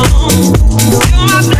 Thank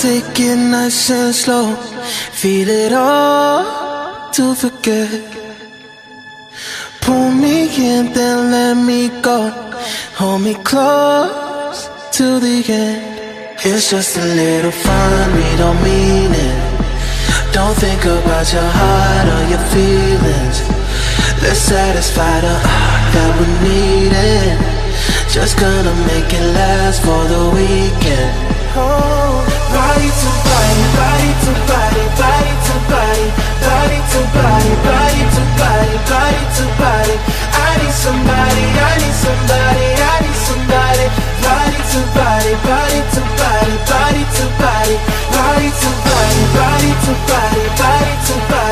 take it nice and slow. Feel it all to forget. Pull me in, then let me go. Hold me close to the end. It's just a little fun, we don't mean it. Don't think about your heart or your feelings. Let's satisfy the art that we need it. Just gonna make it last for the weekend. Oh. To body, body to body, body to body Body to body, body to body, body to body I need somebody, I need somebody, I need somebody Body to body, body to body, body to body, body to body, body to body, body to body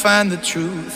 find the truth.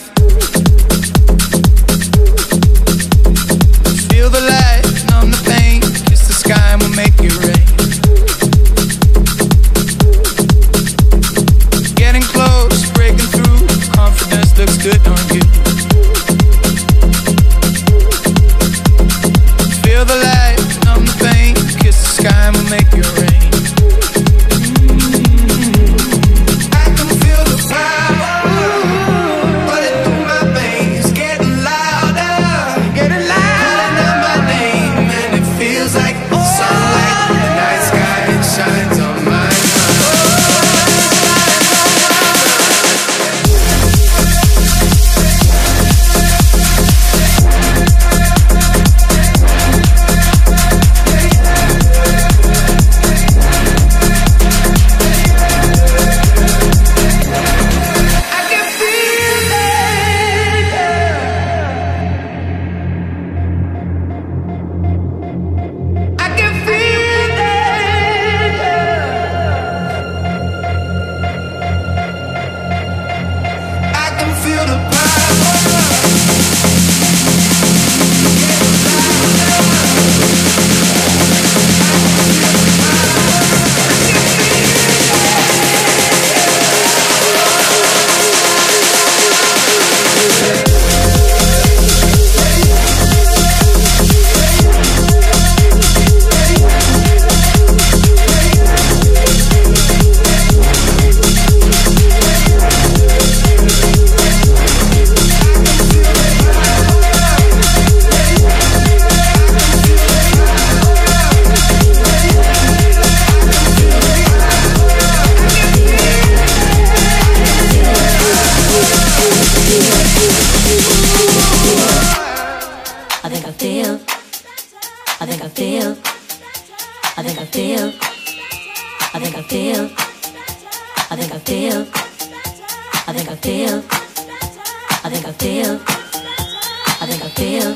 feel.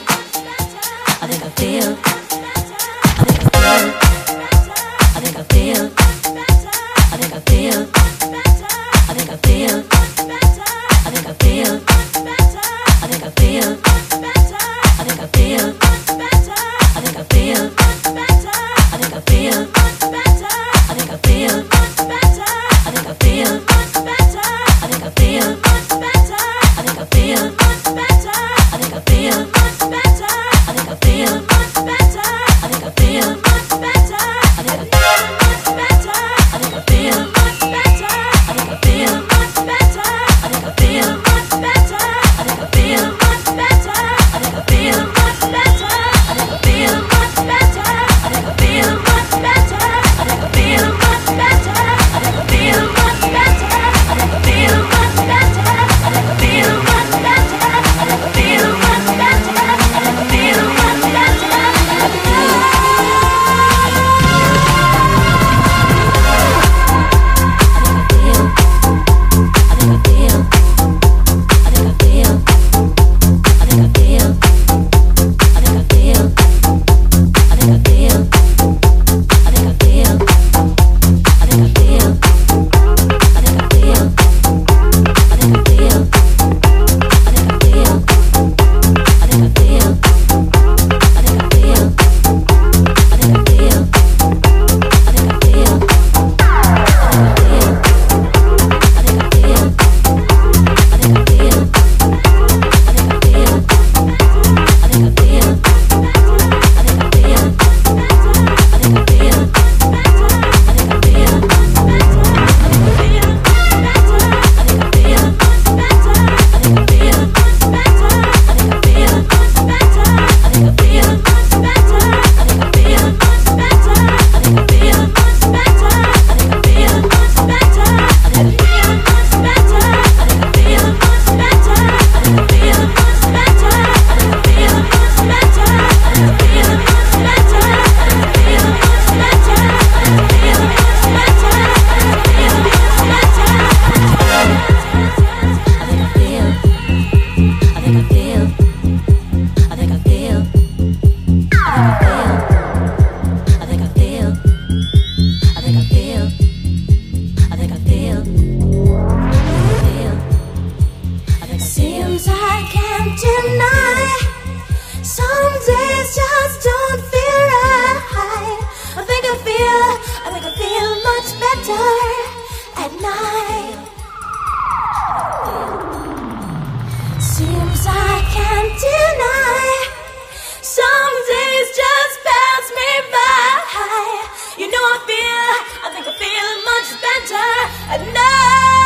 I think I feel. I think I feel. I think I feel. I know.